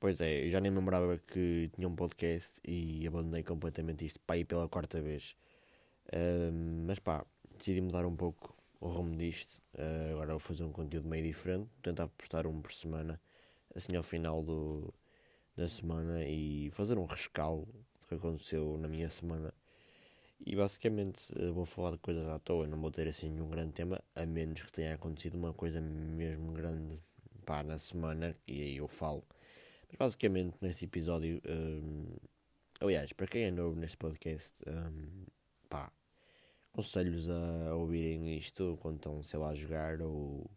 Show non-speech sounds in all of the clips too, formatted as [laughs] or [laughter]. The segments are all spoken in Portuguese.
Pois é, eu já nem me lembrava que tinha um podcast e abandonei completamente isto, pá, aí pela quarta vez. Uh, mas pá, decidi mudar um pouco o rumo disto. Uh, agora vou fazer um conteúdo meio diferente, tentar postar um por semana, assim ao final do, da semana e fazer um rescaldo do que aconteceu na minha semana. E basicamente uh, vou falar de coisas à toa, não vou ter assim nenhum grande tema, a menos que tenha acontecido uma coisa mesmo grande pá, na semana, e aí eu falo. Mas basicamente neste episódio, um, aliás, para quem é novo neste podcast, um, pá, aconselho-vos a ouvirem isto quando estão, sei lá, a jogar ou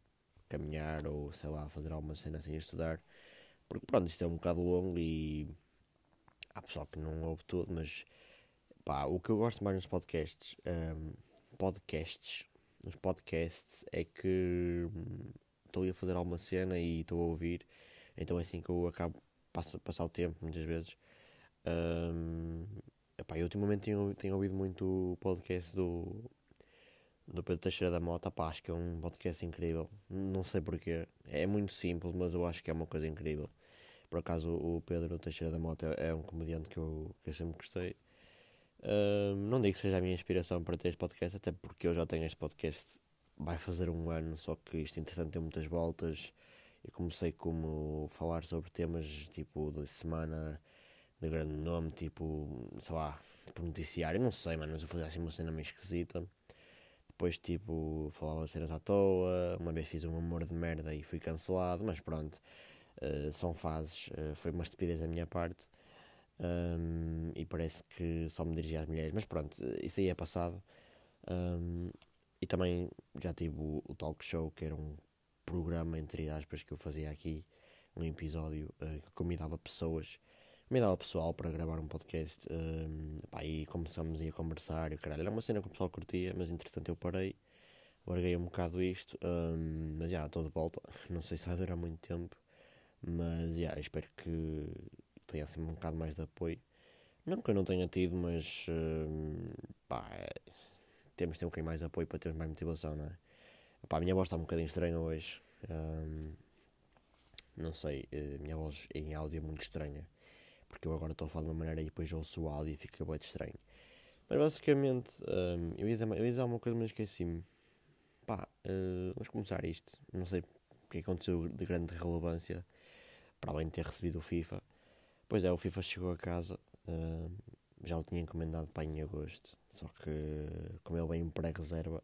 caminhar ou sei lá, fazer alguma cena sem estudar. Porque pronto, isto é um bocado longo e há pessoal que não ouve tudo, mas pá, o que eu gosto mais nos podcasts, um, podcasts, nos podcasts é que hum, estou a fazer alguma cena e estou a ouvir, então é assim que eu acabo passo, passar o tempo muitas vezes. Um, epá, eu ultimamente tenho, tenho ouvido muito o podcast do, do Pedro Teixeira da Mota, pá, acho que é um podcast incrível. Não sei porquê, é muito simples, mas eu acho que é uma coisa incrível. Por acaso, o Pedro Teixeira da Mota é um comediante que eu, que eu sempre gostei. Uh, não digo que seja a minha inspiração para ter este podcast, até porque eu já tenho este podcast vai fazer um ano, só que isto entretanto tem muitas voltas. Eu comecei como falar sobre temas tipo de semana de grande nome, tipo, sei lá, tipo noticiário, não sei, mano, mas eu fazia assim uma cena meio esquisita. Depois, tipo, falava cenas à toa. Uma vez fiz um humor de merda e fui cancelado, mas pronto, uh, são fases. Uh, foi uma estupidez da minha parte. Um, e parece que só me dirigia às mulheres, mas pronto, isso aí é passado. Um, e também já tive o, o, talk show, que era um programa, entre aspas, que eu fazia aqui, um episódio uh, que convidava pessoas, convidava pessoal para gravar um podcast. Um, pá, e começamos a conversar. E, caralho, era uma cena que o pessoal curtia, mas entretanto eu parei, larguei um bocado isto. Um, mas já, estou de volta. [laughs] Não sei se vai durar muito tempo, mas já, espero que tenha assim um bocado mais de apoio. Não que eu não tenha tido, mas pá, temos de ter um bocadinho mais de apoio para termos mais motivação, não é? Pá, a minha voz está um bocadinho estranha hoje. Um, não sei, a minha voz em áudio é muito estranha. Porque eu agora estou a falar de uma maneira e depois ouço o áudio e fica bem estranho. Mas basicamente, um, eu, ia dizer, eu ia dizer uma coisa, mas esqueci-me. Pá, uh, vamos começar isto. Não sei o que aconteceu de grande relevância, para além de ter recebido o FIFA. Pois é, o FIFA chegou a casa. Uh, já o tinha encomendado para em agosto. Só que, como ele vem pré-reserva,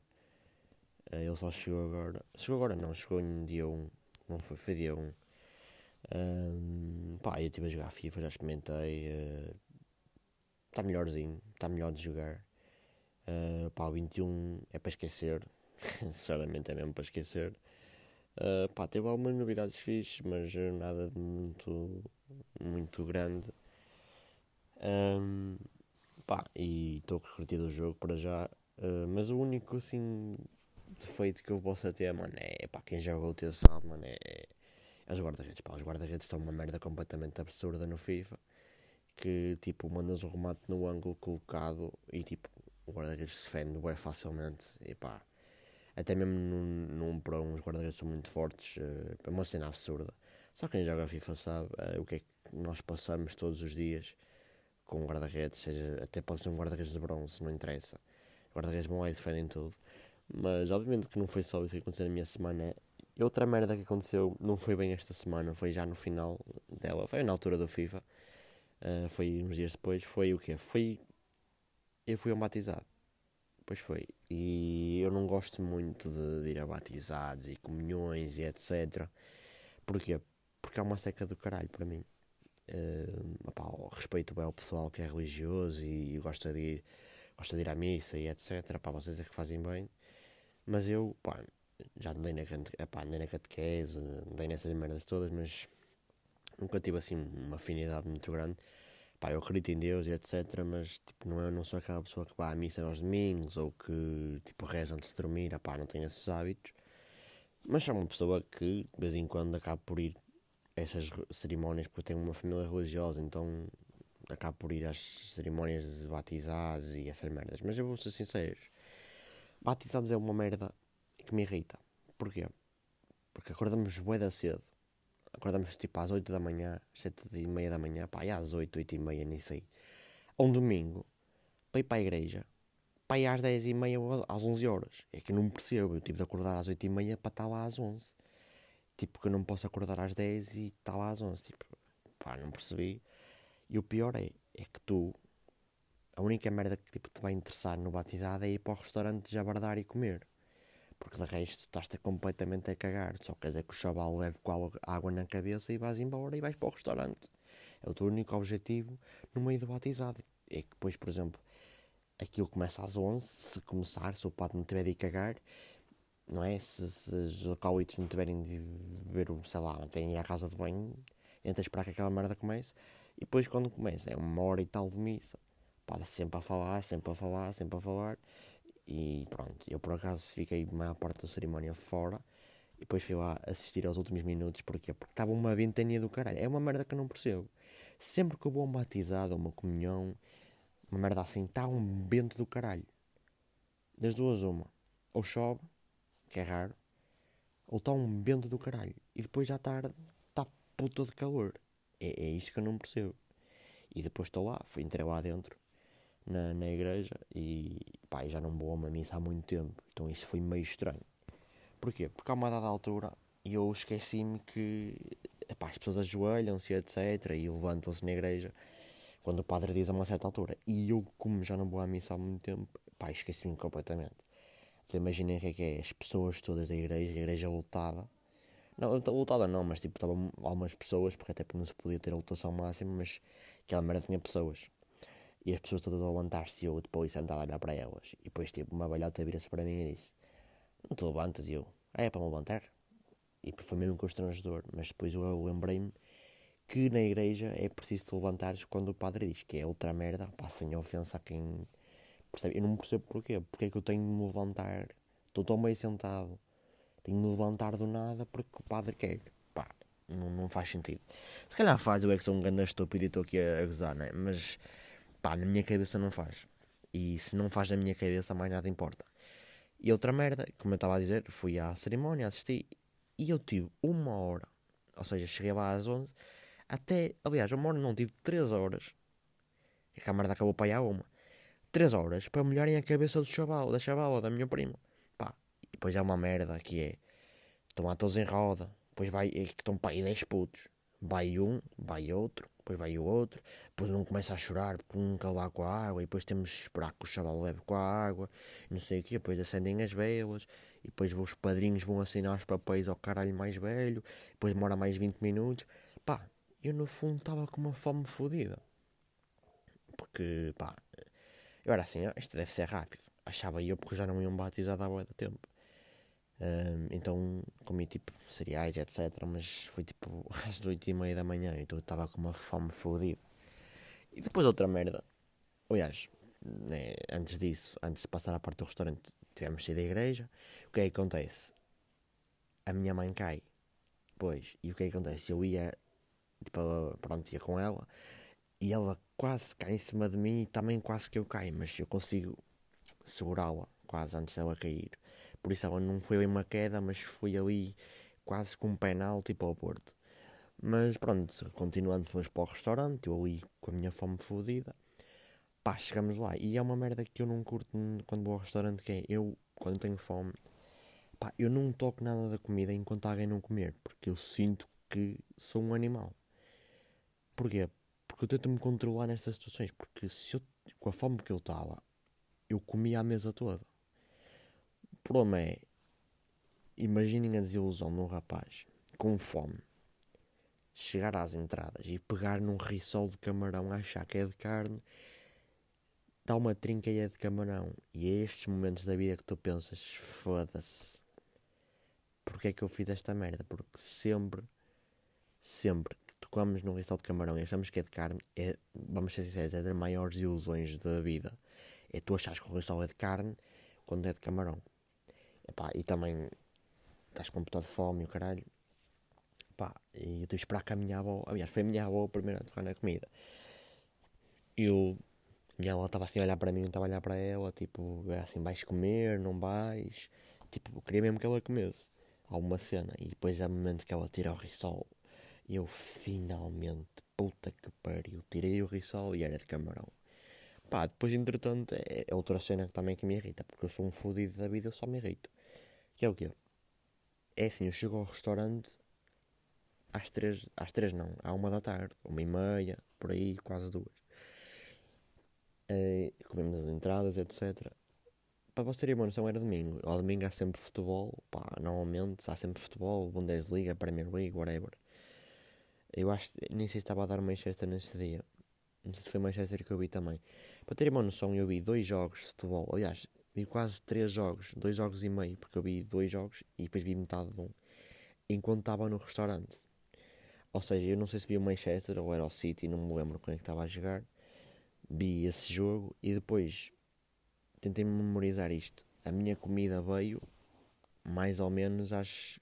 uh, ele só chegou agora. Chegou agora não, chegou em dia 1. Não foi, foi dia 1. Um, pá, eu estive a jogar FIFA, já experimentei. Está uh, melhorzinho, está melhor de jogar. Uh, pá, o 21 é para esquecer. [laughs] Sinceramente é mesmo para esquecer. Uh, pá, teve algumas novidades fixes, mas nada de muito, muito grande. Um, pá, e estou curtindo o jogo para já. Uh, mas o único assim defeito que eu posso ter, mano, é pá, quem joga o teu sabe, mano, é, é os guarda-redes. Pá, os guarda-redes são uma merda completamente absurda no FIFA. Que tipo, mandas o remate no ângulo colocado e tipo, o guarda-redes defende bem facilmente. E pá, até mesmo num, num Pro, uns guarda-redes são muito fortes. Uh, é uma cena absurda. Só quem joga FIFA sabe uh, o que é que nós passamos todos os dias com guarda-redes, seja, até pode ser um guarda-redes de bronze, não interessa. Guarda-redes bom aí defendem tudo. Mas obviamente que não foi só isso que aconteceu na minha semana. E outra merda que aconteceu não foi bem esta semana, foi já no final dela, foi na altura do FIFA. Uh, foi uns dias depois, foi o quê? Foi. Eu fui ao batizado. Pois foi. E eu não gosto muito de, de ir a batizados e comunhões e etc. Porquê? Porque é uma seca do caralho para mim. Uh, opá, respeito bem ao pessoal que é religioso e gosta de ir, gosta de ir à missa e etc. Pá, vocês é que fazem bem. Mas eu, pá, já andei na, epá, andei na catequese, andei nessas merdas todas, mas nunca tive assim uma afinidade muito grande. Pá, eu acredito em Deus e etc. Mas tipo, não, é, não sou aquela pessoa que vai à missa aos domingos ou que tipo, reza antes de dormir. Epá, não tenho esses hábitos. Mas sou uma pessoa que de vez em quando acaba por ir essas cerimónias porque tenho uma família religiosa, então acabo por ir às cerimónias de batizados e essas merdas. Mas eu vou ser sincero, batizados é uma merda que me irrita. Porquê? Porque acordamos bué da cedo. acordamos tipo às 8 da manhã, 7 e meia da manhã, pá, e às 8, 8 e meia, nem sei. Um domingo, para ir para a igreja, pá, e às 10 e meia, às 11 horas. É que eu não percebo, eu tive de acordar às 8 e meia para estar lá às 11. Tipo, que eu não posso acordar às 10 e estar lá às 11. Tipo, pá, não percebi. E o pior é, é que tu, a única merda que tipo, te vai interessar no batizado é ir para o restaurante jabardar e comer. Porque de resto estás-te completamente a cagar. Só quer dizer que o chaval leve com água na cabeça e vais embora e vais para o restaurante. É o teu único objetivo no meio do batizado. É que depois, por exemplo, aquilo começa às 11, se começar, se o padre não tiver de cagar, não é? Se, se os acólitos não tiverem de ver, sei lá, têm ir à casa de banho, entra a esperar que aquela merda comece. E depois quando começa, é uma hora e tal de missa. Pode sempre a falar, sempre a falar, sempre a falar. E pronto, eu por acaso fiquei a maior parte da cerimónia fora. E depois fui lá assistir aos últimos minutos. Porquê? Porque estava uma ventania do caralho. É uma merda que eu não percebo. Sempre que eu vou a um batizado uma comunhão, uma merda assim, está um vento do caralho. Das duas, uma. Ou chove, que é raro, ou está um vento do caralho. E depois já está, está puta de calor. É, é isto que eu não percebo. E depois estou lá, fui entrei lá dentro na, na igreja e pá, já não vou a uma missa há muito tempo. Então isso foi meio estranho. Porquê? Porque a uma dada altura eu esqueci-me que epá, as pessoas ajoelham-se, etc. E levantam-se na igreja quando o padre diz a uma certa altura. E eu, como já não vou à missa há muito tempo, esqueci-me completamente. Então imaginem o que é que é, as pessoas todas da igreja, a igreja lotada. Não, lotada não, mas tipo, estavam algumas pessoas, porque até não se podia ter a lotação máxima, mas aquela merda tinha pessoas. E as pessoas todas a levantar-se eu depois sentado a olhar para elas. E depois tipo, uma velhota vira-se para mim e disse: Não te levantas? E eu: ah, É para me levantar? E foi mesmo constrangedor. Mas depois eu lembrei-me que na igreja é preciso te levantares quando o padre diz que é outra merda, pá, sem ofensa a quem percebe. Eu não percebo porquê. Porque é que eu tenho de me levantar? Estou tão meio sentado, tenho de me levantar do nada porque o padre quer. Pá, não, não faz sentido. Se calhar faz, eu é que sou um grande estúpido e estou aqui a, a gozar, né? Mas pá, na minha cabeça não faz. E se não faz na minha cabeça, mais nada importa. E outra merda, como eu estava a dizer, fui à cerimónia, assisti e eu tive uma hora, ou seja, cheguei lá às 11, até, aliás, uma hora não, tive 3 horas, é que a merda acabou para aí uma, 3 horas para molharem a cabeça do chaval, da chavala, da minha prima. Pá, e depois é uma merda que é, estão lá todos em roda, depois vai, é estão para aí 10 putos, vai um, vai outro, depois vai o outro, depois um começa a chorar porque nunca lá com a água, e depois temos de esperar que o chaval leve com a água, não sei o quê, depois acendem as velas, e depois os padrinhos vão assinar os papéis ao caralho mais velho, depois demora mais 20 minutos. Pá, eu no fundo estava com uma fome fodida. Porque, pá, eu era assim, ah, isto deve ser rápido. Achava eu porque já não iam batizar há muito tempo. Um, então comi tipo cereais, etc. Mas foi tipo [laughs] às 8 e meia da manhã, então eu estava com uma fome fodida. E depois outra merda. Aliás, né, antes disso, antes de passar à parte do restaurante, tivemos saído da igreja. O que é que acontece? A minha mãe cai. Pois, e o que é que acontece? Eu ia, tipo, pronto, ia com ela e ela quase cai em cima de mim e também quase que eu caio, mas eu consigo segurá-la quase antes dela cair. Por isso não foi uma queda, mas foi ali quase com um penal tipo ao Porto. Mas pronto, continuando, fomos para o restaurante, eu ali com a minha fome fodida. Pá, chegamos lá. E é uma merda que eu não curto quando vou ao restaurante, que é eu, quando tenho fome, pá, eu não toco nada da comida enquanto alguém não comer, porque eu sinto que sou um animal. Porquê? Porque eu tento me controlar nestas situações, porque se eu, com a fome que eu estava, eu comia a mesa toda. Problema é, imaginem a desilusão de um rapaz com fome chegar às entradas e pegar num risol de camarão, achar que é de carne, dá uma trinca e é de camarão. E é estes momentos da vida que tu pensas: foda-se, porque é que eu fiz esta merda? Porque sempre, sempre que tocamos num risol de camarão e achamos que é de carne, é, vamos ser sinceros, é das maiores ilusões da vida. É tu achas que o risol é de carne quando é de camarão. Epá, e também estás com um de fome e o caralho. Pá, e eu tive de esperar que a minha avó, aliás, foi a minha avó a primeira a tocar na comida. E eu, minha avó estava assim a olhar para mim, eu estava a olhar para ela, tipo, assim, vais comer, não vais? Tipo, queria mesmo que ela comesse alguma cena. E depois há momentos que ela tira o risol eu finalmente, puta que pariu, tirei o risol e era de camarão. Pá, depois entretanto é, é outra cena que também que me irrita, porque eu sou um fodido da vida, eu só me irrito. Que é o quê? É assim, eu chego ao restaurante às três, às três não, à uma da tarde, uma e meia, por aí, quase duas. Uh, comemos as entradas, etc. Para vocês terem uma noção, era domingo. Ao domingo há sempre futebol, pá, normalmente há sempre futebol, Bundesliga, Premier League, whatever. Eu acho, nem sei se estava a dar Manchester nesse dia. Não sei se foi Manchester que eu vi também. Para terem uma noção, eu vi dois jogos de futebol. Aliás, vi quase três jogos, dois jogos e meio, porque eu vi dois jogos e depois vi metade de um, enquanto estava no restaurante. Ou seja, eu não sei se vi o Manchester ou era o City, não me lembro quando é que estava a jogar. Vi esse jogo e depois tentei memorizar isto. A minha comida veio mais ou menos às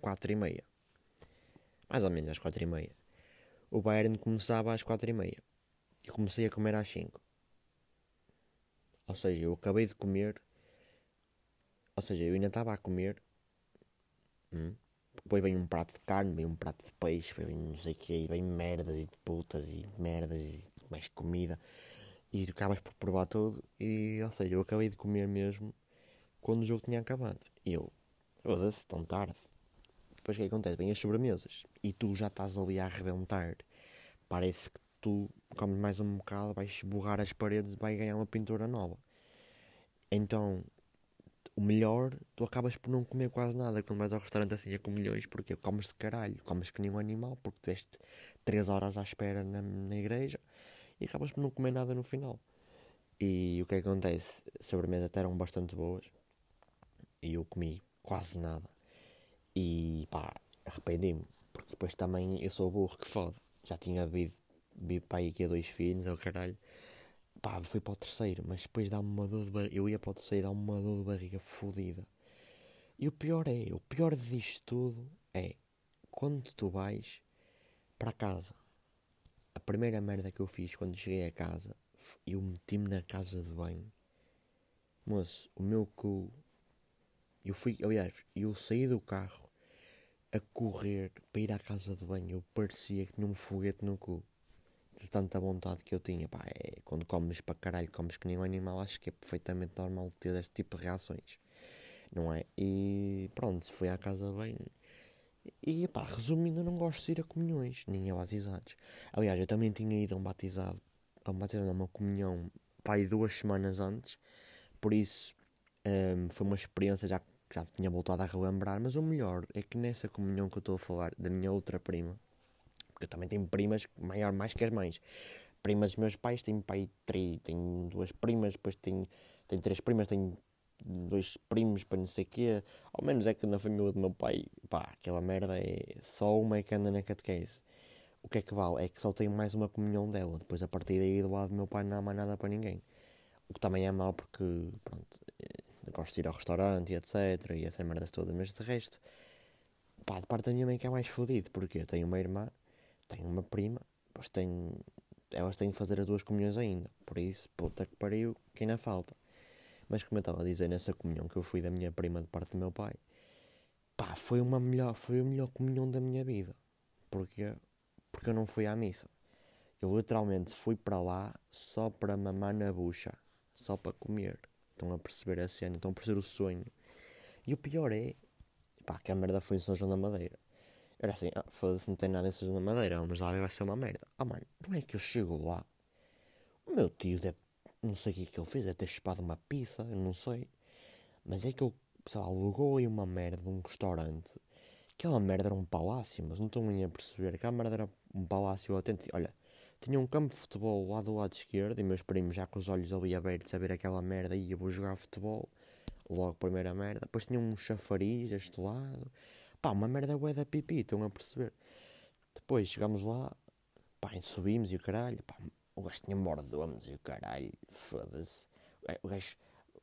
quatro e meia. Mais ou menos às quatro e meia. O Bayern começava às quatro e meia. E comecei a comer às cinco. Ou seja, eu acabei de comer. Ou seja, eu ainda estava a comer. Hum, depois vem um prato de carne, vem um prato de peixe, vem não sei o que, vem merdas e putas e merdas e mais comida. E acabas por provar tudo. E, ou seja, eu acabei de comer mesmo quando o jogo tinha acabado. E eu, foda-se, tão tarde. Depois o que acontece? Vem as sobremesas e tu já estás ali a arrebentar. Parece que tu comes mais um bocado, vais borrar as paredes e vai ganhar uma pintura nova. Então, o melhor, tu acabas por não comer quase nada quando vais ao restaurante assim é com milhões, porque comes de caralho, comes que nem um animal, porque tiveste 3 horas à espera na, na igreja e acabas por não comer nada no final. E o que, é que acontece? As sobremesas até eram bastante boas e eu comi quase nada. E pá, arrependi-me, porque depois também eu sou burro que fode. Já tinha bebido, bebido para aí que dois filhos, é o caralho. Pá, fui para o terceiro, mas depois dá-me uma dor de barriga. Eu ia para o terceiro, dá-me uma dor de barriga fodida. E o pior é, o pior disto tudo é quando tu vais para casa a primeira merda que eu fiz quando cheguei a casa, eu meti-me na casa de banho. Moço, o meu cu. Eu fui, aliás, eu saí do carro a correr para ir à casa de banho. Eu parecia que tinha um foguete no cu. De tanta vontade que eu tinha. Pá, é, quando comes para caralho, comes que nem um animal, acho que é perfeitamente normal ter este tipo de reações. Não é? E pronto, fui à casa banho e pá, resumindo, eu não gosto de ir a comunhões, nem a batizados. Aliás, eu também tinha ido a um batizado, a um batizado, a uma comunhão, pá, duas semanas antes, por isso um, foi uma experiência já que já tinha voltado a relembrar. Mas o melhor é que nessa comunhão que eu estou a falar, da minha outra prima, porque eu também tenho primas maior mais que as mães. Primas dos meus pais, tenho pai, três, tenho duas primas, depois tenho, tenho três primas, tenho dois primos para não sei o quê. Ao menos é que na família do meu pai, pá, aquela merda é só uma é que anda na catequese. O que é que vale? É que só tenho mais uma comunhão dela. Depois a partir daí do lado do meu pai não há mais nada para ninguém. O que também é mau porque, pronto, eh, gosto de ir ao restaurante e etc. E essas merdas todas. Mas de resto, pá, de parte da minha mãe que é mais fodido. Porque eu tenho uma irmã, tenho uma prima, depois tenho. Elas têm que fazer as duas comunhões ainda. Por isso, puta que pariu, que ainda falta. Mas como eu estava a dizer, nessa comunhão que eu fui da minha prima de parte do meu pai, pá, foi, uma melhor, foi a melhor comunhão da minha vida. Porque, porque eu não fui à missa. Eu literalmente fui para lá só para mamar na bucha, só para comer. Estão a perceber a cena, estão a perceber o sonho. E o pior é, pá, que a merda foi em São João da Madeira. Era assim, ah, foda-se, não tem nada em João da Madeira, mas lá vai ser uma merda. Ah, mano, não é que eu chego lá, o meu tio deve não sei o que é que ele fez, é ter chupado uma pizza, eu não sei. Mas é que ele, sei lá, alugou aí uma merda de um restaurante. Aquela merda era um palácio, mas não estou nem a perceber. Aquela merda era um palácio autêntico. Olha, tinha um campo de futebol lá do lado esquerdo e meus primos já com os olhos ali abertos a ver aquela merda e eu vou jogar futebol. Logo, primeira merda. Depois tinha um chafariz deste lado. Pá, uma merda bué da pipi, estão a perceber? Depois chegámos lá, pá, subimos e o caralho, pá, o gajo tinha mordomos e o caralho, foda-se. O gajo,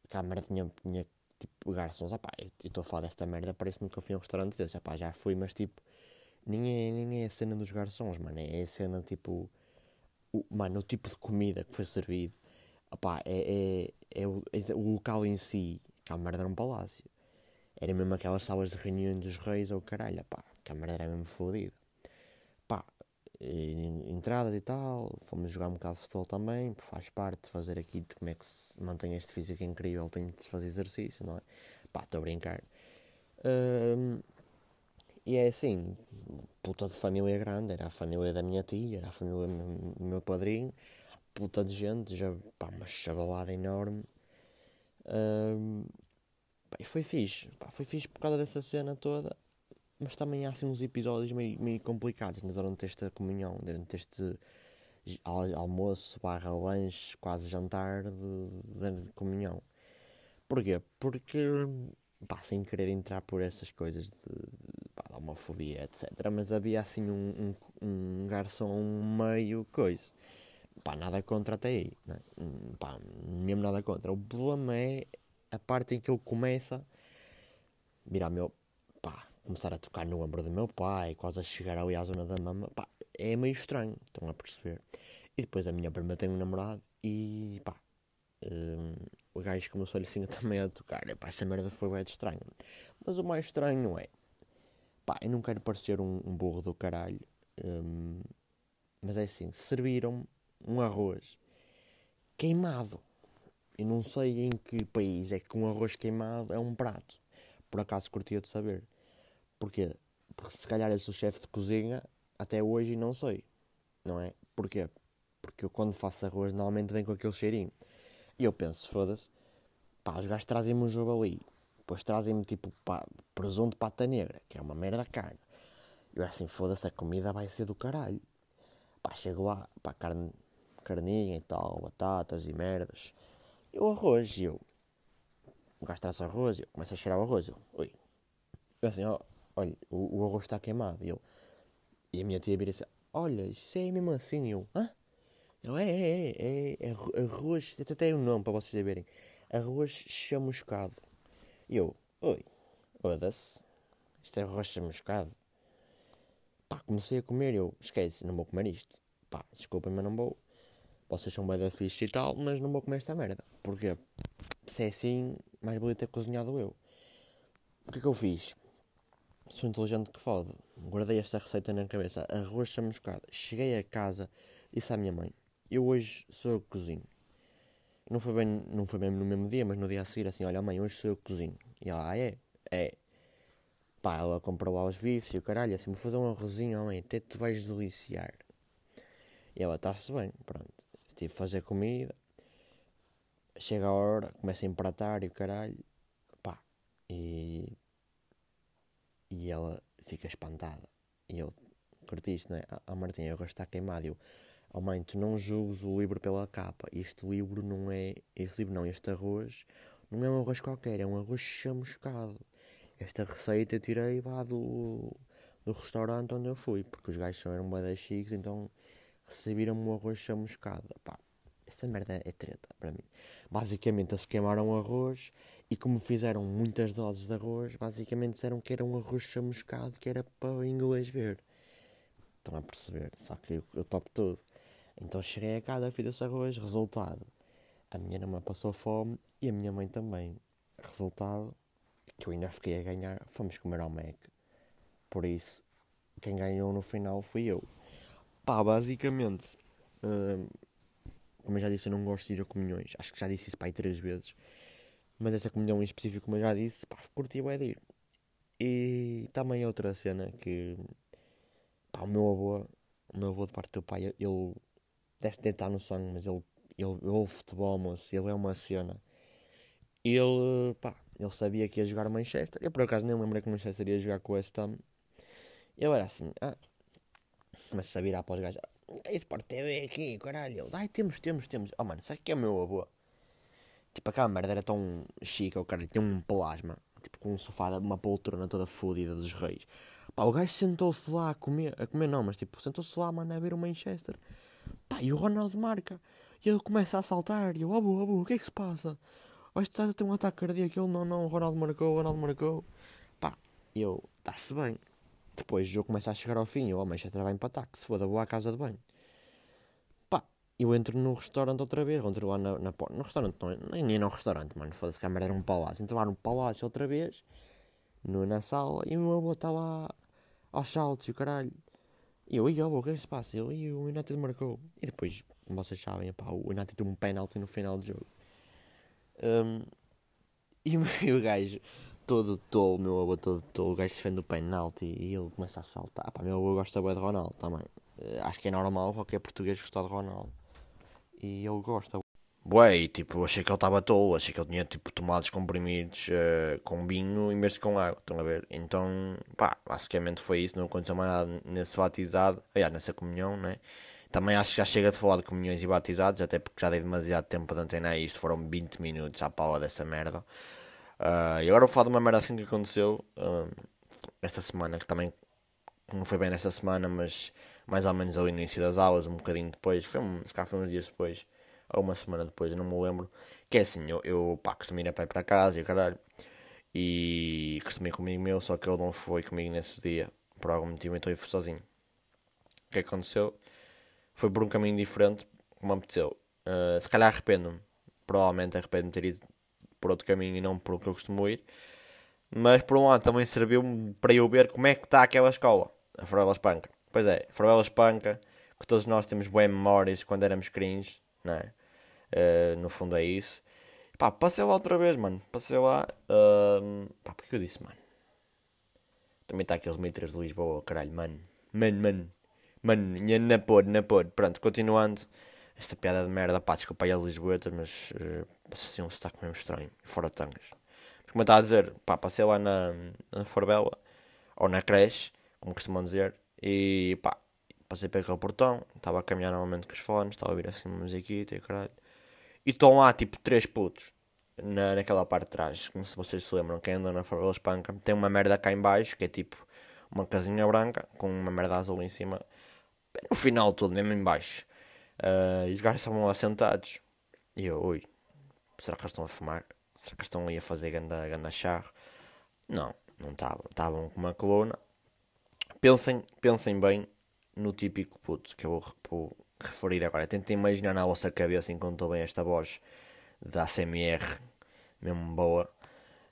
aquela merda tinha, tinha tipo garçons. Opá, eu estou a falar desta merda, parece-me que eu fui a um restaurante desse. Opá, já fui, mas tipo, nem é, nem é a cena dos garçons, mano. É a cena tipo, o, mano, o tipo de comida que foi servido. Opá, é, é, é, o, é o local em si, que a merda era um palácio. Era mesmo aquelas salas de reunião dos reis ou caralho, pá, a merda era mesmo fodida. Pá, entradas e tal, fomos jogar um bocado de futebol também, porque faz parte de fazer aqui de como é que se mantém este físico incrível, tem de fazer exercício, não é? Pá, estou a brincar. Um, e é assim, puta de família grande, era a família da minha tia, era a família do meu padrinho, puta de gente, já, pá, uma chavalada enorme. Um, pá, e foi fixe, pá, foi fixe por causa dessa cena toda mas também há assim uns episódios meio, meio complicados né, durante esta comunhão, durante este almoço barra lanche, quase jantar de, de comunhão. Porquê? Porque, pá, sem querer entrar por essas coisas de, de da homofobia, etc. Mas havia assim um, um, um garçom meio coisa. Pá, nada contra até aí. Né? Pá, mesmo nada contra. O problema é a parte em que ele começa virar meu começar a tocar no ombro do meu pai, quase a chegar ali à zona da mama, pá, é meio estranho, estão a perceber. E depois a minha prima tem um namorado e pá, um, o gajo começou-lhe assim [laughs] também a tocar. Pá, essa merda foi bem estranho. Mas o mais estranho é, pá, eu não quero parecer um, um burro do caralho, um, mas é assim, serviram um arroz queimado. Eu não sei em que país é que um arroz queimado é um prato. Por acaso curtia de saber. Porquê? Porque se calhar eu sou chefe de cozinha até hoje não sei. Não é? Porquê? Porque eu quando faço arroz normalmente vem com aquele cheirinho. E eu penso, foda-se, pá, os gajos trazem-me um ali. Depois trazem-me tipo pá, presunto pata negra, que é uma merda carne. Eu assim, foda-se, a comida vai ser do caralho. Pá, chego lá, pá, carne, carninha e tal, batatas e merdas. O arroz, e eu. O gajo traz arroz, eu começo a cheirar o arroz. Eu, ui. Eu assim, ó, olha, o, o arroz está queimado. E, eu, e a minha tia vira assim, olha, isso é mesmo assim. E eu, hã? Ele, é, é, é, é, é arroz, até tem um nome para vocês saberem. Arroz chamuscado. E eu, oi, foda-se, isto é arroz chamuscado. Pá, comecei a comer eu, esquece, não vou comer isto. Pá, desculpem, mas não vou. Vocês são bem da fixe e tal, mas não vou comer esta merda. Porque se é assim, mais vale ter cozinhado eu. O que é que eu fiz? Sou inteligente que fode. Guardei esta receita na cabeça. Arroz chamuscado. Cheguei a casa, disse à minha mãe: Eu hoje sou eu que cozinho. Não foi, bem, não foi bem no mesmo dia, mas no dia a seguir, assim: Olha, mãe, hoje sou eu que cozinho. E ela: Ah, é? É. Pá, ela comprou lá os bifes e o caralho, assim: Vou fazer um arrozinho, mãe, até te vais deliciar. E ela: Está-se bem, pronto. A fazer comida. Chega a hora, começa a empratar e o caralho. Pá, e e ela fica espantada. E eu, curtiste, não é? A ah, Martim, agora está queimado. E eu, oh mãe, tu não julgues o livro pela capa. Este livro não é. Este livro não, este arroz não é um arroz qualquer, é um arroz chamuscado. Esta receita eu tirei lá do, do restaurante onde eu fui, porque os gajos eram bem chiques, então receberam um arroz chamuscado. Pá, essa merda é treta para mim. Basicamente, eles queimaram o arroz e como fizeram muitas doses de arroz, basicamente disseram que era um arroz chamuscado que era para o inglês ver. Estão a perceber? Só que eu, eu topo tudo. Então cheguei a casa, fiz esse arroz. Resultado: a minha irmã passou fome e a minha mãe também. Resultado: que eu ainda fiquei a ganhar. Fomos comer ao Mac. Por isso, quem ganhou no final fui eu. Pá, basicamente, hum, como eu já disse, eu não gosto de ir a comunhões. Acho que já disse isso pai três vezes. Mas essa comunhão em específico, como eu já disse, pá, curti o ir. E também outra cena que, pá, o meu avô, o meu avô de parte do pai, ele deve ter estar no sangue, mas ele, ele, ele ouve futebol, moço, ele é uma cena. Ele, pá, ele sabia que ia jogar Manchester. Eu por acaso nem lembrei que Manchester ia jogar com o West Ham. Ele era assim, ah, começa a virar para os gajos, tem Sport TV aqui, caralho. Ai, temos, temos, temos. Oh mano, sabe que é o meu avô? Tipo, aquela merda era tão chique, o cara tinha um plasma, tipo, com um sofá, uma poltrona toda fodida dos reis. Pá, o gajo sentou-se lá a comer, a comer não, mas tipo, sentou-se lá, mano, a ver o Manchester. Pá, e o Ronaldo marca. E ele começa a saltar, e eu, abu, abu, o que é que se passa? Vais estar a ter um ataque cardíaco, ele, não, não, o Ronaldo marcou, o Ronaldo marcou. Pá, eu, está-se bem. Depois o jogo começa a chegar ao fim, eu, o Manchester vai empatar, que se foda, vou à casa de banho eu entro no restaurante outra vez, entro lá na, na no restaurante, não, nem, nem no restaurante, mano, foda-se a merda era um palácio, entro lá no palácio outra vez, no, na sala, e o meu avô está lá aos saltos e o caralho, E eu, e eu, o que é que se passa? Ele, e o United marcou. E depois, como vocês sabem, pá, o United teve um penalti no final do jogo. Um, [laughs] e o gajo, todo tolo, meu avô todo tolo, o gajo defende o penalti e ele começa a saltar. Pá, meu avô gosta bem de Ronaldo também. Uh, acho que é normal qualquer português gostar de Ronaldo. E ele gosta. Bué, e tipo, achei que ele estava tolo, achei que ele tinha tipo tomados comprimidos uh, com vinho vez de com água, estão a ver? Então, pá, basicamente foi isso, não aconteceu mais nada nesse batizado, aliás, nessa comunhão, né? Também acho que já chega de falar de comunhões e batizados, até porque já dei demasiado tempo para antenar isto, foram 20 minutos à pala dessa merda. Uh, e agora vou falar de uma merda assim que aconteceu uh, esta semana, que também não foi bem nesta semana, mas mais ou menos ao início das aulas, um bocadinho depois, foi, um, se calhar foi uns dias depois ou uma semana depois, não me lembro. Que é assim, eu, eu pá, costumo ir a pé para casa e caralho. E costumo ir comigo meu, só que ele não foi comigo nesse dia. Por algum motivo, então eu fui sozinho. O que aconteceu? Foi por um caminho diferente, como me apeteceu. Uh, se calhar arrependo-me. Provavelmente arrependo-me de ter ido por outro caminho e não por o que eu costumo ir. Mas por um lado também serviu-me para eu ver como é que está aquela escola, a Farela Espanca. Pois é, Farela Espanca, que todos nós temos boas memórias quando éramos cringe não é? Uh, no fundo é isso. Pá, passei lá outra vez, mano. Passei lá. Uh, pá, porque eu disse, mano? Também está aqueles metros de Lisboa, caralho, mano. Mano, mano. Mano, na pôr, na pôr. Pronto, continuando. Esta piada de merda, pá, desculpa aí a Lisboetas, mas uh, assim um sotaque mesmo estranho. Fora tangas. Mas como eu estava a dizer, pá, passei lá na, na Forbela, ou na creche, como costumam dizer, e pá, Passei aquele portão, estava a caminhar normalmente com os fones, estava a ouvir assim uma musiquita e caralho. E estão lá tipo três putos na, naquela parte de trás. Sei se vocês se lembram, quem anda na Favela Espanca. Tem uma merda cá em baixo, que é tipo uma casinha branca com uma merda azul em cima. No final todo, mesmo em baixo. Uh, e os gajos estavam lá sentados. E eu, ui, será que eles estão a fumar? Será que eles estão ali a fazer ganda, ganda charro? Não, não estavam. Estavam com uma coluna. Pensem, pensem bem no típico puto que eu vou, referir agora. Tentem imaginar na vossa cabeça enquanto estou bem esta voz da ACMR, mesmo boa.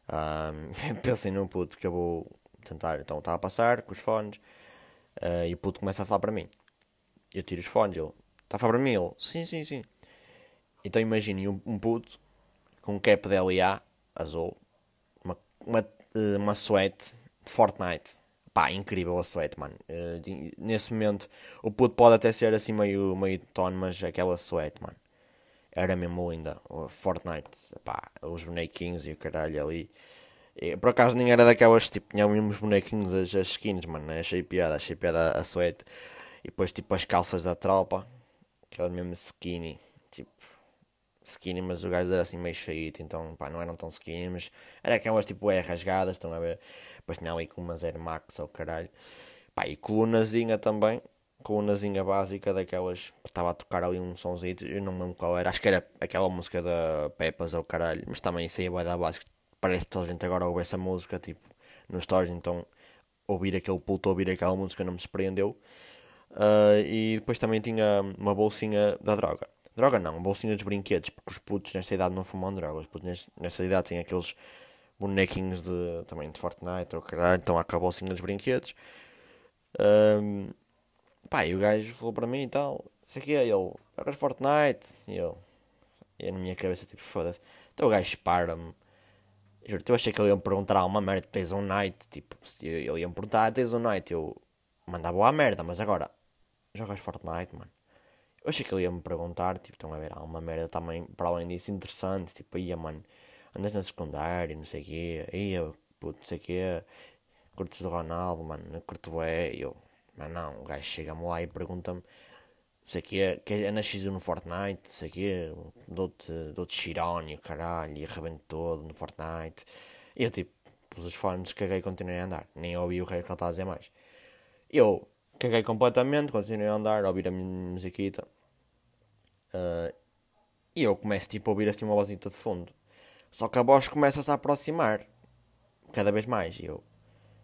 [laughs] Pensem no puto que eu vou tentar. Então está a passar com os fones uh, e o puto começa a falar para mim. Eu tiro os fones, ele está a falar para mim. Ele, sim, sim, sim. Então imaginem um, um puto com um cap de LA azul, uma, uma, uma suéte de Fortnite pá, incrível a suéte, mano. Uh, nesse momento, o puto pode até ser assim meio, meio tono, mas aquela suéte, mano, era mesmo linda. O Fortnite, pá, os bonequinhos e o caralho ali. E, por acaso nem era daquelas, tipo, tinha mesmo os bonequinhos, as, as skins, mano, achei piada, achei piada a, a suéte. E depois, tipo, as calças da tropa, aquela mesmo skinny, tipo, skinny, mas o gajo era assim meio cheio, então, pá, não eram tão skinny, mas era aquelas, tipo, é rasgadas, estão a ver? Depois tinha ali com uma Zero Max ao caralho. Pá, e colunazinha também. Colunazinha básica daquelas que estava a tocar ali um somzinho. Eu não me lembro qual era. Acho que era aquela música da Pepas ao caralho. Mas também isso aí vai dar básico. Parece que toda a gente agora ouve essa música tipo no Stories. Então ouvir aquele puto, ouvir aquela música não me surpreendeu. Uh, e depois também tinha uma bolsinha da droga. Droga não, bolsinha dos brinquedos, porque os putos nessa idade não fumam drogas. Os putos nessa idade têm aqueles bonequinhos de, também de Fortnite ou caralho, então acabou assim dos brinquedos. Um, pá, e o gajo falou para mim e tal, isso aqui é ele, jogas Fortnite? E eu, e na minha cabeça, tipo, foda-se. Então o gajo para-me. Juro, eu achei que ele ia me perguntar alguma merda, tens um night, tipo, ele ia me perguntar, ah, tens um night, eu mandava a merda, mas agora, jogas Fortnite, mano. Eu achei que ele ia me perguntar, tipo, estão a ver, alguma merda também, para além disso, interessante, tipo, ia, mano, andas na secundária, não sei o quê, eu, puto, não sei o quê, curtes do Ronaldo, mano, curto é, eu, mas não, o gajo chega-me lá e pergunta-me, não sei o quê, que é nascido no Fortnite, não sei o quê, dou-te dou chirónio, caralho, e arrebento todo no Fortnite, e eu tipo, os fones, caguei e continuei a andar, nem ouvi o que ele estava a dizer mais. Eu caguei completamente, continuei a andar, a ouvir a minha musiquita, uh, e eu começo tipo a ouvir assim uma vozita de fundo. Só que a voz começa-se a aproximar cada vez mais. E eu,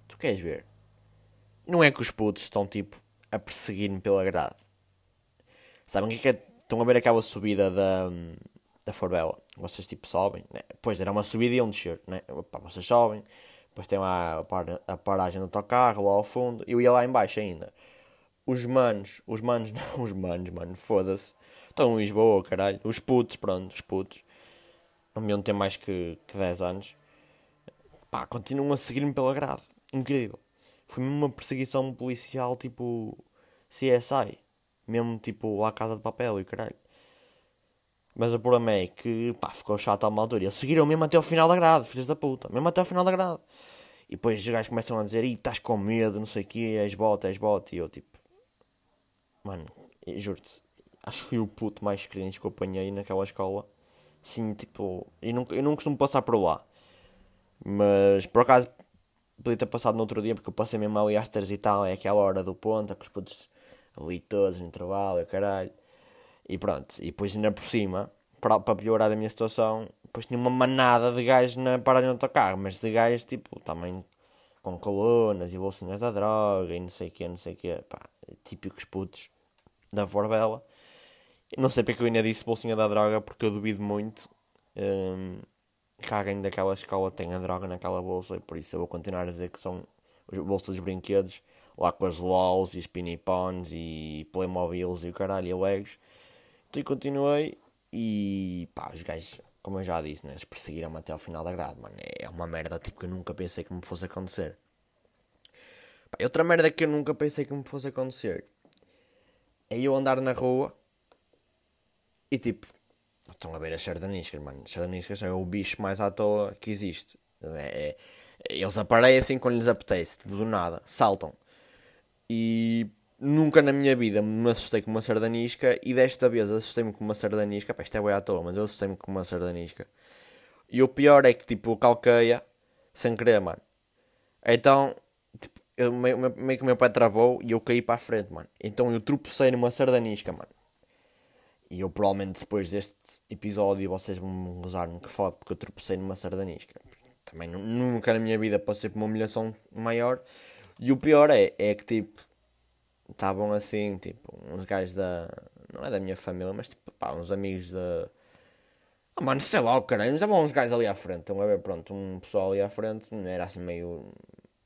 tu queres ver? Não é que os putos estão tipo a perseguir-me pela grade. Sabem o que é que é? Estão a ver aquela subida da, da Forbela? Vocês tipo sobem, né? Pois era uma subida e um descer, né? Pá, vocês sobem, depois tem lá a, par, a paragem do autocarro lá ao fundo. Eu ia lá embaixo ainda. os manos, os manos, [laughs] não, os manos, mano, foda-se. Estão em Lisboa, caralho. Os putos, pronto, os putos. Não me ter mais que, que 10 anos. Pá, continuam a seguir-me pela grade. Incrível. Foi mesmo uma perseguição policial tipo CSI. Mesmo tipo lá Casa de Papel e caralho. Mas o problema é que pá, ficou chato a uma altura. Eles seguiram mesmo até ao final da grade, filhos da puta. Mesmo até ao final da grade. E depois os gajos começam a dizer, ih, estás com medo, não sei o quê, és bot, és bot. E eu tipo, mano, juro-te, acho que fui o puto mais cringe que eu apanhei naquela escola. Sim, tipo, eu não, eu não costumo passar por lá. Mas por acaso podia ter passado no outro dia porque eu passei mesmo ali às e tal, é aquela hora do ponto, com os putos ali todos no intervalo, caralho. E pronto, e depois ainda por cima, para, para piorar a minha situação, depois tinha uma manada de gajos na paragem do autocarro, mas de gajos tipo, também com colunas e bolsinhas da droga e não sei o que, não sei o que, pá, típicos putos da Forbela. Não sei porque eu ainda disse bolsinha da droga, porque eu duvido muito um, que alguém daquela escola tenha droga naquela bolsa, e por isso eu vou continuar a dizer que são os bolsas de brinquedos, lá com as LOLs e Spinny Pons e Playmobiles e o caralho e Legos. E continuei e pá, os gajos, como eu já disse, né, eles perseguiram-me até ao final da grade, mano. É uma merda tipo que eu nunca pensei que me fosse acontecer. Pá, outra merda que eu nunca pensei que me fosse acontecer é eu andar na rua e tipo, estão a ver as sardaniscas, mano. As sardaniscas é o bicho mais à toa que existe. É, é, eles aparecem quando lhes apetece, tipo, do nada, saltam. E nunca na minha vida me assustei com uma sardanisca e desta vez assustei-me com uma sardanisca. Pá, isto é bem à toa, mas eu assustei-me com uma sardanisca. E o pior é que, tipo, calqueia sem querer, mano. Então, tipo, eu, meio, meio que o meu pé travou e eu caí para a frente, mano. Então eu tropecei numa sardanisca, mano. E eu provavelmente depois deste episódio vocês vão gozar-me que foda porque eu tropecei numa sardanisca. Também nunca na minha vida passei por uma humilhação maior. E o pior é, é que tipo, estavam assim, tipo, uns gajos da. Não é da minha família, mas tipo, pá, uns amigos da. Ah, mano, sei lá o caralho, estavam uns gajos ali à frente. Estão a ver, pronto, um pessoal ali à frente, era assim meio.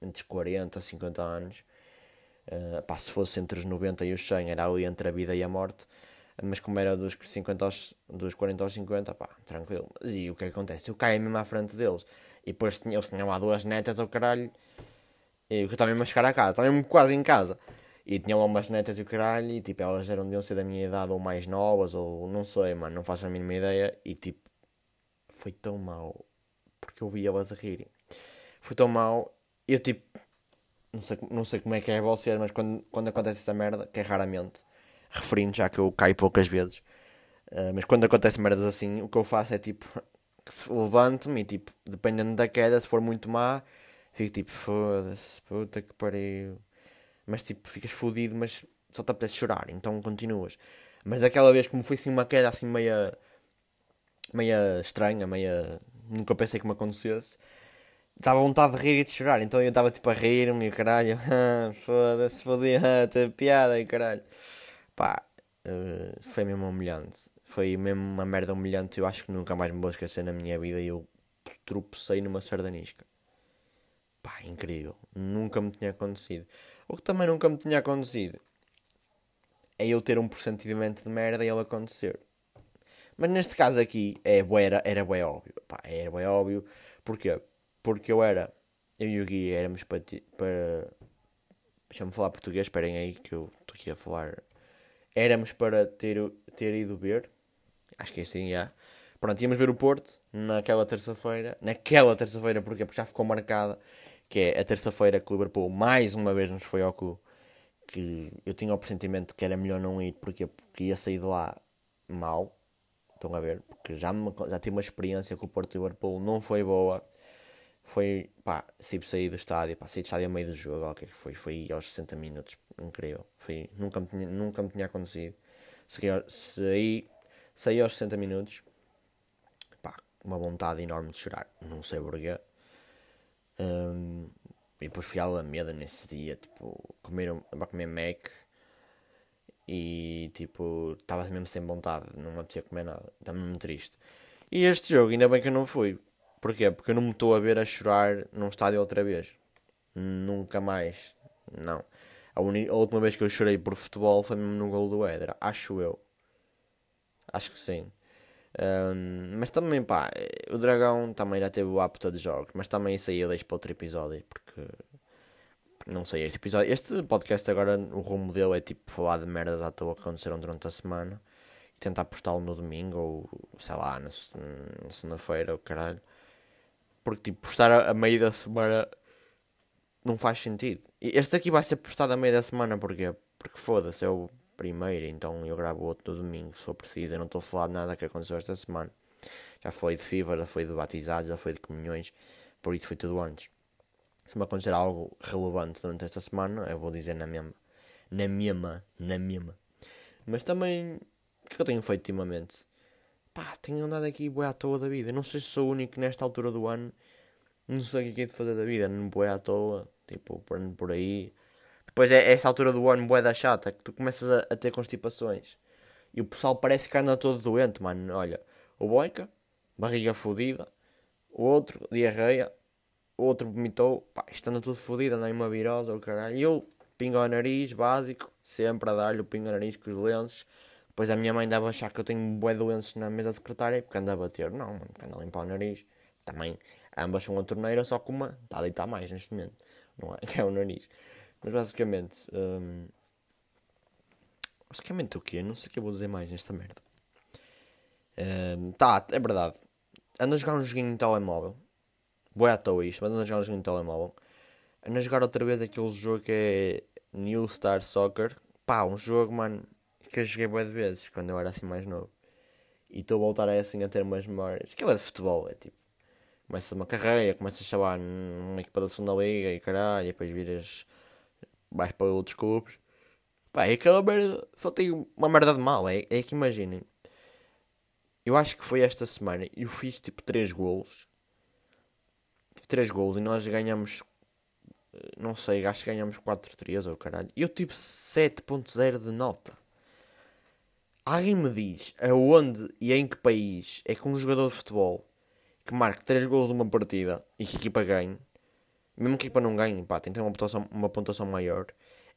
entre 40 e 50 anos. Uh, pá, se fosse entre os 90 e os 100, era ali entre a vida e a morte mas como era dos, 50 aos, dos 40 aos 50, pá, tranquilo. E o que, é que acontece? Eu caio mesmo à frente deles. E depois eles tinham lá duas netas ao caralho. E eu mesmo a chegar a casa, mesmo quase em casa. E tinham lá umas netas e o caralho. E tipo, elas eram de ser da minha idade ou mais novas, ou não sei, mano, não faço a mínima ideia. E tipo, foi tão mau. Porque eu vi elas a rirem. Foi tão mau. Eu tipo, não sei, não sei como é que é vocês, mas quando, quando acontece essa merda, que é raramente referindo, já que eu caio poucas vezes. Uh, mas quando acontece merdas assim, o que eu faço é tipo, [laughs] levanto-me e tipo, dependendo da queda, se for muito má, fico tipo, foda-se, puta que pariu. Mas tipo, ficas fodido, mas só te apetece chorar, então continuas. Mas daquela vez, como foi assim uma queda assim meia, meia estranha, meia. nunca pensei que me acontecesse. Estava vontade de rir e de chorar, então eu estava tipo a rir-me e caralho, [laughs] foda-se, fodia, [laughs] ter piada e caralho. Pá, uh, foi mesmo humilhante. Foi mesmo uma merda humilhante. Eu acho que nunca mais me vou esquecer na minha vida. E eu tropecei numa sardanisca. Pá, incrível. Nunca me tinha acontecido. O que também nunca me tinha acontecido é eu ter um pressentimento de merda e ele acontecer. Mas neste caso aqui é, era, era bem óbvio. Pá, era bem óbvio. Porquê? Porque eu era. Eu e o Gui éramos para. para Deixa-me falar português, esperem aí que eu estou aqui a falar éramos para ter, ter ido ver. Acho que é assim, já. Pronto, íamos ver o Porto naquela terça-feira. Naquela terça-feira, porquê? Porque já ficou marcada. Que é a terça-feira que o Liverpool mais uma vez nos foi ao cu. Que eu tinha o pressentimento que era melhor não ir. Porquê? Porque ia sair de lá mal. Estão a ver? Porque já, me, já tive uma experiência com o Porto Liverpool. Não foi boa. Foi, pá, sempre saí do estádio. Pá, saí do estádio a meio do jogo. O que foi? Foi aos 60 minutos incrível. Foi, nunca, me tinha, nunca me tinha acontecido. Saí, saí aos 60 minutos, pá, uma vontade enorme de chorar, não sei porquê. Um, e depois fui à Alameda nesse dia, tipo, comer, para comer Mac e tipo, estava mesmo sem vontade, não me apetecia comer nada, estava mesmo triste. E este jogo, ainda bem que eu não fui. Porquê? Porque eu não me estou a ver a chorar num estádio outra vez. Nunca mais. Não. A, a, última vez que eu chorei por futebol foi mesmo no gol do Éder, acho eu. Acho que sim. Um, mas também, pá, o Dragão também já teve o apto de jogos, mas também isso aí eu deixo para outro episódio, porque não sei, este episódio, este podcast agora, o rumo dele é tipo falar de merdas à toa que aconteceram durante a semana e tentar postá-lo no domingo ou sei lá, na, segunda-feira, o caralho, porque tipo, postar a, a meio da semana não faz sentido. Este aqui vai ser postado a meio da semana, porque Porque foda-se, o primeiro, então eu gravo outro no domingo, se for preciso. Eu não estou a falar de nada que aconteceu esta semana. Já foi de FIFA, já foi de batizados, já foi de comunhões, por isso foi tudo antes. Se me acontecer algo relevante durante esta semana, eu vou dizer na mesma. Na mesma, na mesma. Mas também, o que, é eu tenho feito ultimamente? Pá, tenho andado aqui boé à toa da vida. Não sei se sou o único nesta altura do ano. Não sei o que é, é de fazer da vida. Não boé à toa. Tipo, por, por aí depois é essa altura do ano bué da chata que tu começas a, a, ter constipações. E o pessoal parece que anda todo doente, mano. Olha, o Boica, barriga fodida. O outro, diarreia. O outro vomitou. Pá, isto anda tudo fodido, anda aí uma virosa, o caralho. E eu, pingo ao nariz, básico. Sempre a dar-lhe o pingo ao nariz com os lenços. Depois a minha mãe deve achar que eu tenho bué de lenços na mesa secretária porque anda a bater. Não, mano, porque anda a limpar o nariz. Também, ambas são a torneira, só que uma está a deitar mais neste momento. Não é? [laughs] Que é o nariz. Mas basicamente. Um, basicamente o quê? Não sei o que eu vou dizer mais nesta merda. Um, tá, é verdade. Ando a jogar um joguinho no telemóvel. Boa à toa isto, mas ando a jogar um joguinho no telemóvel. Ando a jogar outra vez aquele jogo que é New Star Soccer. Pá, um jogo, mano, que eu joguei boas vezes quando eu era assim mais novo. E estou a voltar assim a ter umas memórias. Aquilo é de futebol, é tipo. Começa uma carreira, começa a chamar numa equipa da segunda liga e caralho, e depois viras vais para outros clubes. Pá, é aquela merda. Só tem uma merda de mal. É, é que imaginem. Eu acho que foi esta semana. Eu fiz tipo 3 golos. 3 golos e nós ganhamos. Não sei, acho que ganhamos 4-3 ou caralho. Eu tive 7.0 de nota. Alguém me diz aonde e em que país é que um jogador de futebol que marque 3 gols numa partida e que equipa ganhe mesmo que a equipa não ganhe, pá, tem que ter uma pontuação, uma pontuação maior.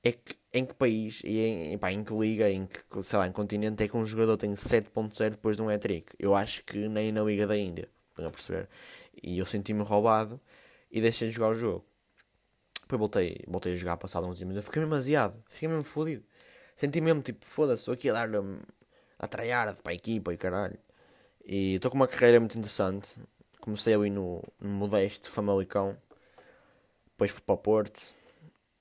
É que em que país e em, pá, em que liga, em que, sei lá, em continente é que um jogador tem 7.0 depois de um hat-trick? Eu acho que nem na Liga da Índia, para perceber. E eu senti-me roubado e deixei de jogar o jogo. Depois voltei, voltei a jogar passado uns dias, mas eu fiquei mesmo aziado, fiquei mesmo fodido. Senti mesmo tipo, foda-se, estou aqui a dar a traiar para a equipa e caralho. E estou com uma carreira muito interessante. Comecei ali no, no Modesto Famalicão depois fui para o Porto.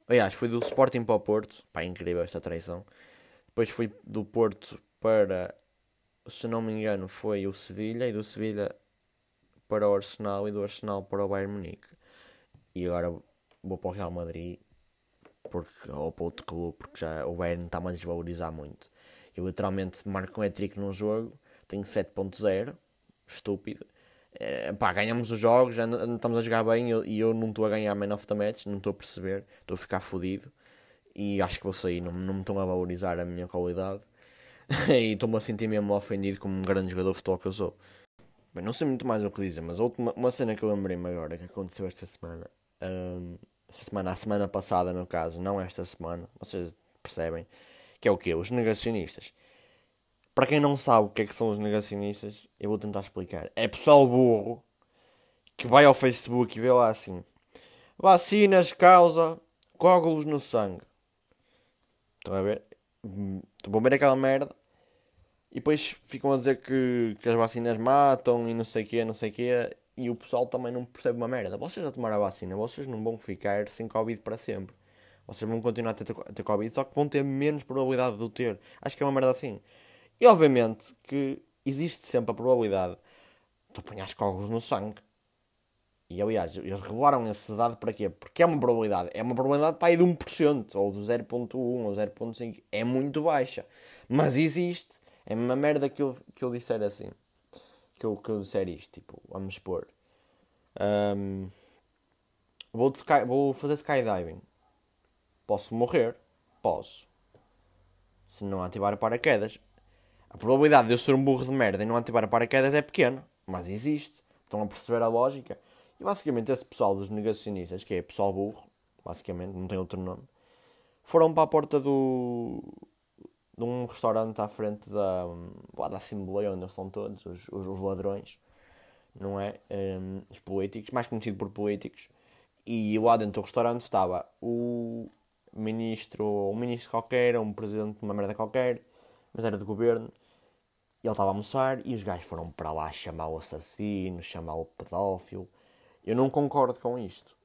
Aliás, fui do Sporting para o Porto. Pá, incrível esta traição. Depois fui do Porto para, se não me engano, foi o Sevilha. E do Sevilha para o Arsenal. E do Arsenal para o Bayern Munique. E agora vou para o Real Madrid. Porque, ou para outro clube. Porque já o Bayern está-me a desvalorizar muito. Eu literalmente marco um hat-trick num jogo. Tenho 7.0. Estúpido é, pá, ganhamos os jogos, já estamos a jogar bem e eu não estou a ganhar Man of the Match, não estou a perceber, estou a ficar fodido e acho que vou sair, não, não me estão a valorizar a minha qualidade [laughs] e estou-me a sentir mesmo ofendido como um grande jogador de futebol que eu sou. Bem, não sei muito mais o que dizer, mas a última, uma cena que eu lembrei-me agora que aconteceu esta semana, um, esta semana, a semana passada no caso, não esta semana, vocês percebem, que é o que? Os negacionistas. Para quem não sabe o que é que são os negacionistas, eu vou tentar explicar. É pessoal burro que vai ao Facebook e vê lá assim: vacinas causa coágulos no sangue. Estão a ver? Vão ver aquela merda e depois ficam a dizer que, que as vacinas matam e não sei o que, não sei o que. E o pessoal também não percebe uma merda. Vocês a tomar a vacina, vocês não vão ficar sem Covid para sempre. Vocês vão continuar a ter, a ter Covid, só que vão ter menos probabilidade de o ter. Acho que é uma merda assim. E obviamente que existe sempre a probabilidade de tu apanhares cogos no sangue. E aliás, eles revelaram esse dado para quê? Porque é uma probabilidade. É uma probabilidade para aí de 1%, ou de 0.1, ou 0.5. É muito baixa. Mas existe. É uma merda que eu, que eu disser assim. Que eu, que eu disser isto. Tipo, vamos expor. Um, vou, sky, vou fazer skydiving. Posso morrer? Posso. Se não ativar paraquedas. A probabilidade de eu ser um burro de merda e não ativar a paraquedas é pequena, mas existe. Estão a perceber a lógica? E basicamente esse pessoal dos negacionistas, que é pessoal burro, basicamente, não tem outro nome, foram para a porta do. de um restaurante à frente da. lá da Assembleia, onde estão todos os, os, os ladrões, não é? Um, os políticos, mais conhecido por políticos. E lá dentro do restaurante estava o ministro, um ministro qualquer, um presidente de uma merda qualquer, mas era do governo. Ele estava a almoçar e os gajos foram para lá chamar o assassino, chamar o pedófilo. Eu não concordo com isto.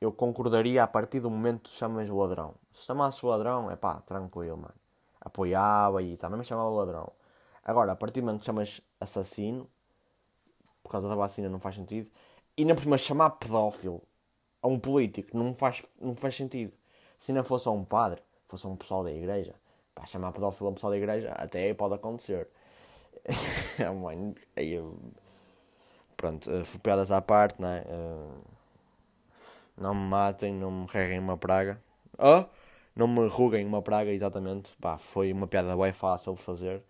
Eu concordaria a partir do momento que chamas o ladrão. Se chamasse o ladrão, é pá, tranquilo, mano. Apoiava e também me chamava o ladrão. Agora, a partir do momento que chamas assassino, por causa da vacina não faz sentido. E ainda por cima chamar pedófilo a um político não faz, não faz sentido. Se não fosse um padre, fosse um pessoal da igreja, pá, chamar pedófilo a um pessoal da igreja, até pode acontecer. [laughs] Mano, aí eu... Pronto, uh, piadas à parte, não é? Uh, não me matem, não me reguem uma praga. Oh, não me ruguem uma praga, exatamente. Pá, foi uma piada bem fácil de fazer.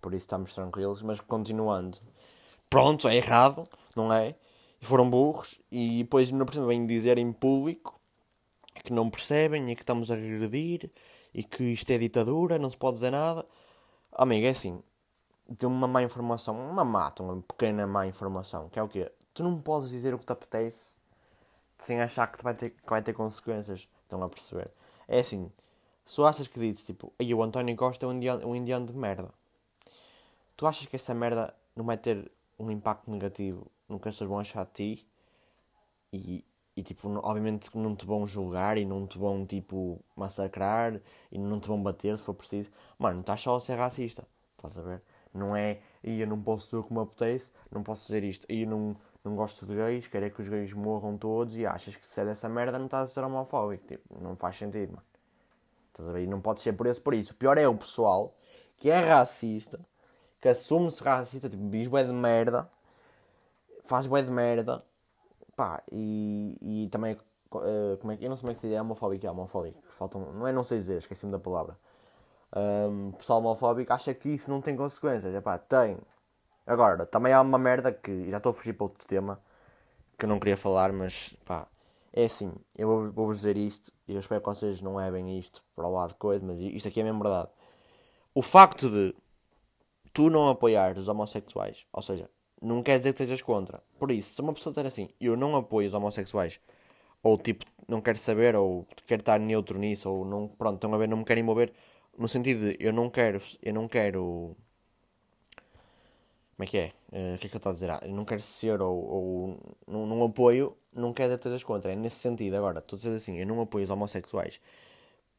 Por isso estamos tranquilos. Mas continuando. Pronto, é errado, não é? E foram burros. E depois, não percebo, vêm dizer em público que não percebem e que estamos a regredir e que isto é ditadura, não se pode dizer nada. Amigo, é assim deu uma má informação, uma mata, uma pequena má informação, que é o quê? Tu não podes dizer o que te apetece sem achar que vai ter, que vai ter consequências. Estão a perceber? É assim, se tu achas que dizes tipo, aí o António Costa é um indiano, um indiano de merda, tu achas que essa merda não vai ter um impacto negativo no que as pessoas vão achar de ti? E, e tipo, obviamente não te vão julgar e não te vão tipo massacrar e não te vão bater se for preciso. Mano, não estás só a ser racista, estás a ver? Não é, e eu não posso dizer o que me apetece, não posso dizer isto, e eu não, não gosto de gays, quero é que os gays morram todos e achas que se é dessa merda não estás a ser homofóbico. Tipo, não faz sentido, mano. Estás a ver? E não pode ser por isso por isso. O pior é o pessoal que é racista, que assume-se racista, tipo, diz bué de merda, faz bué de merda, pá, e, e também, uh, como é que, eu não sei como é que se diz, é homofóbico, é homofóbico, faltam, não é não sei dizer, esqueci-me da palavra um, pessoal homofóbico acha que isso não tem consequências. Epá, tem. Agora, também há uma merda que já estou a fugir para outro tema que não queria falar, mas pá, é assim, eu vou-vos dizer isto e eu espero que vocês não levem isto para o lado de coisa, mas isto aqui é mesmo verdade. O facto de tu não apoiar os homossexuais, ou seja, não quer dizer que estejas contra. Por isso, se uma pessoa disser assim, eu não apoio os homossexuais, ou tipo, não quero saber, ou quero estar neutro nisso, ou não, pronto, estão a ver, não me querem mover, no sentido de eu não quero. Eu não quero. Como é que é? Uh, o que é que eu estou a dizer? Ah, eu não quero ser ou, ou não, apoio, não quero dizer todas contra. É nesse sentido. Agora, estou a dizer assim: eu não apoio os homossexuais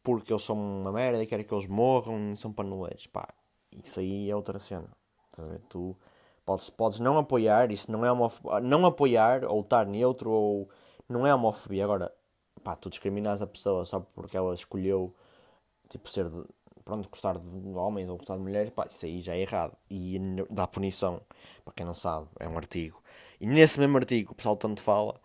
porque eles são uma merda e quero que eles morram e são paneleiros. Pá, isso aí é outra cena. Tu podes, podes não apoiar, isso não é homofobia. Não apoiar ou estar neutro ou. Não é homofobia. Agora, pá, tu discriminas a pessoa só porque ela escolheu tipo ser pronto, gostar de homens ou gostar de mulheres, pá, isso aí já é errado. E dá punição. Para quem não sabe, é um artigo. E nesse mesmo artigo, o pessoal tanto fala,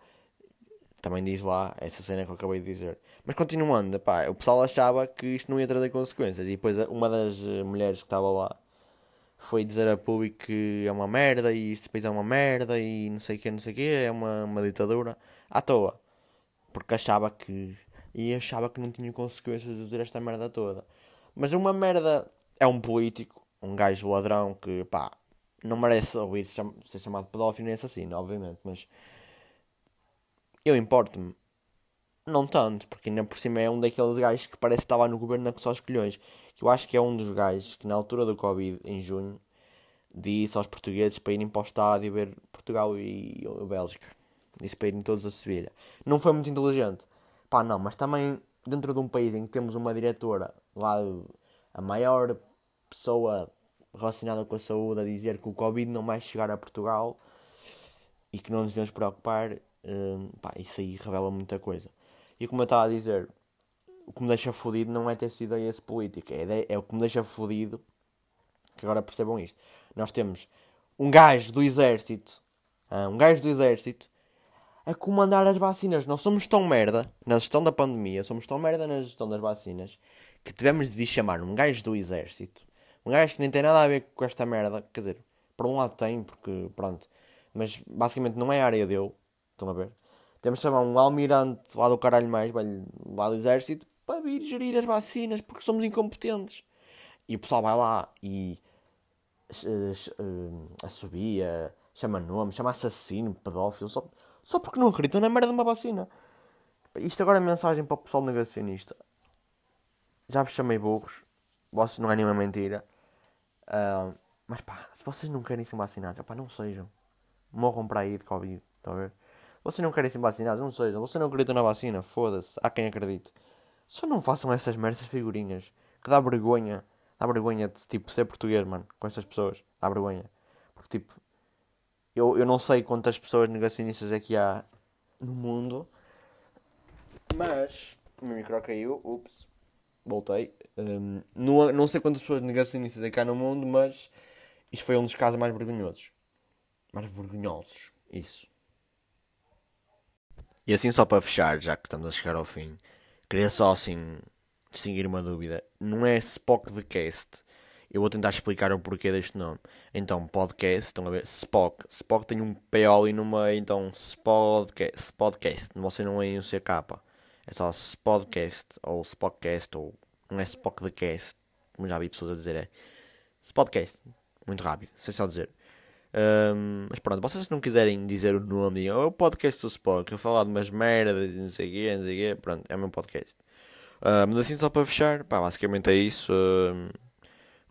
também diz lá essa cena que eu acabei de dizer. Mas continuando, pá, o pessoal achava que isto não ia trazer consequências. E depois uma das eh, mulheres que estava lá foi dizer a público que é uma merda e este país é uma merda e não sei o que, não sei o que, é uma, uma ditadura. À toa. Porque achava que. E achava que não tinha consequências de dizer esta merda toda. Mas uma merda é um político, um gajo ladrão que, pá, não merece ouvir ser chamado pedófilo nem assassino, obviamente, mas eu importo-me. Não tanto, porque ainda por cima é um daqueles gajos que parece que estava no governo que só os colhões. Eu acho que é um dos gajos que na altura do Covid, em junho, disse aos portugueses para irem para o estádio ver Portugal e Bélgica. Disse para irem todos a Sevilha. Não foi muito inteligente. Pá, não, mas também dentro de um país em que temos uma diretora lá, a maior pessoa relacionada com a saúde, a dizer que o Covid não vai chegar a Portugal e que não nos devemos preocupar, hum, pá, isso aí revela muita coisa. E como eu estava a dizer, o que me deixa fodido não é ter sido esse político, é, é o que me deixa fodido, que agora percebam isto. Nós temos um gajo do exército, um gajo do exército, a comandar as vacinas. Nós somos tão merda na gestão da pandemia, somos tão merda na gestão das vacinas, que tivemos de chamar um gajo do exército, um gajo que nem tem nada a ver com esta merda, quer dizer, por um lado tem, porque pronto, mas basicamente não é a área dele, estão a ver? Temos de chamar um almirante lá do caralho mais, velho, lá do exército, para vir gerir as vacinas porque somos incompetentes. E o pessoal vai lá e uh, assobia, chama nome, chama assassino, pedófilo, só, só porque não acreditam na merda de uma vacina. Isto agora é mensagem para o pessoal negacionista. Já vos chamei burros, vocês não é nenhuma mentira. Uh, mas pá, se vocês não querem ser vacinados, pá, não sejam. Morram para aí de Covid, está a ver? Vocês não querem ser vacinados, não sejam. Vocês não acreditam na vacina, foda-se. Há quem acredite. Só não façam essas merdas figurinhas. Que dá vergonha. Dá vergonha de tipo ser português, mano. Com estas pessoas. Dá vergonha. Porque tipo. Eu, eu não sei quantas pessoas negacionistas é que há no mundo. Mas. O meu micro caiu. Ups. Voltei. Um, não, não sei quantas pessoas negacionistas é que há no mundo, mas. Isto foi um dos casos mais vergonhosos. Mais vergonhosos. Isso. E assim só para fechar, já que estamos a chegar ao fim, queria só assim distinguir uma dúvida. Não é Spock the Cast. Eu vou tentar explicar o porquê deste nome. Então, podcast, estão a ver? Spock. Spock tem um P ali no meio, então Spodcast. Spodcast. Você não é um CK. É só Spodcast, ou Spockcast, ou não é Spock the Cast, como já vi pessoas a dizer, é Spodcast. Muito rápido, sei só dizer. Um, mas pronto, vocês não quiserem dizer o nome, digam, oh, o podcast do Spock, eu falar de umas merdas, não sei o não sei o quê, pronto, é o meu podcast. Uh, mas assim, só para fechar, pá, basicamente é isso.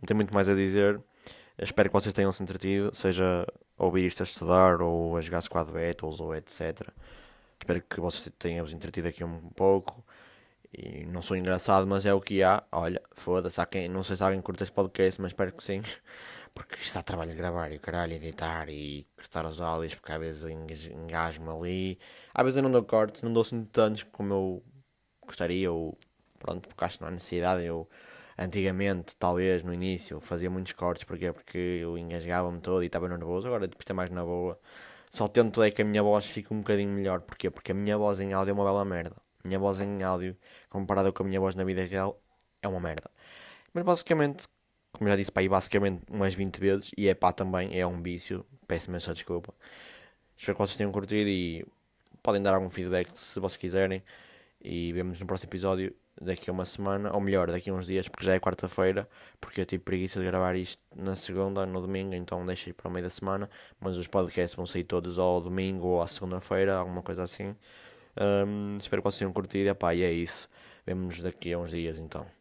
Não tenho muito mais a dizer. Espero que vocês tenham se entretido, seja ouvir isto a estudar, ou a jogar Squad Battles, ou etc. Espero que vocês tenham vos entretido aqui um pouco. E não sou engraçado, mas é o que há. Olha, foda-se, quem, não sei se alguém curte este podcast, mas espero que sim. [laughs] Porque está a trabalho de gravar e o caralho, editar e cortar os áudios, porque às vezes eu engasgo-me ali. Às vezes eu não dou cortes, não dou assim tantos como eu gostaria, ou pronto, porque acho que não há necessidade. Eu antigamente, talvez no início, fazia muitos cortes, porque porque eu engasgava-me todo e estava nervoso. Agora depois está mais na boa. Só tento é que a minha voz fique um bocadinho melhor. Porquê? Porque a minha voz em áudio é uma bela merda. Minha voz em áudio, comparada com a minha voz na vida real, é uma merda. Mas basicamente, como já disse, pá, aí basicamente umas 20 vezes, e é pá também, é um vício, peço-me essa desculpa. Espero que vocês tenham curtido e podem dar algum feedback se vocês quiserem. E vemos no próximo episódio daqui a uma semana, ou melhor, daqui a uns dias, porque já é quarta-feira, porque eu tive preguiça de gravar isto na segunda, no domingo, então deixei para o meio da semana. Mas os podcasts vão sair todos ao domingo ou à segunda-feira, alguma coisa assim. Um, espero que vocês tenham curtido, epá, e é isso. Vemos daqui a uns dias então.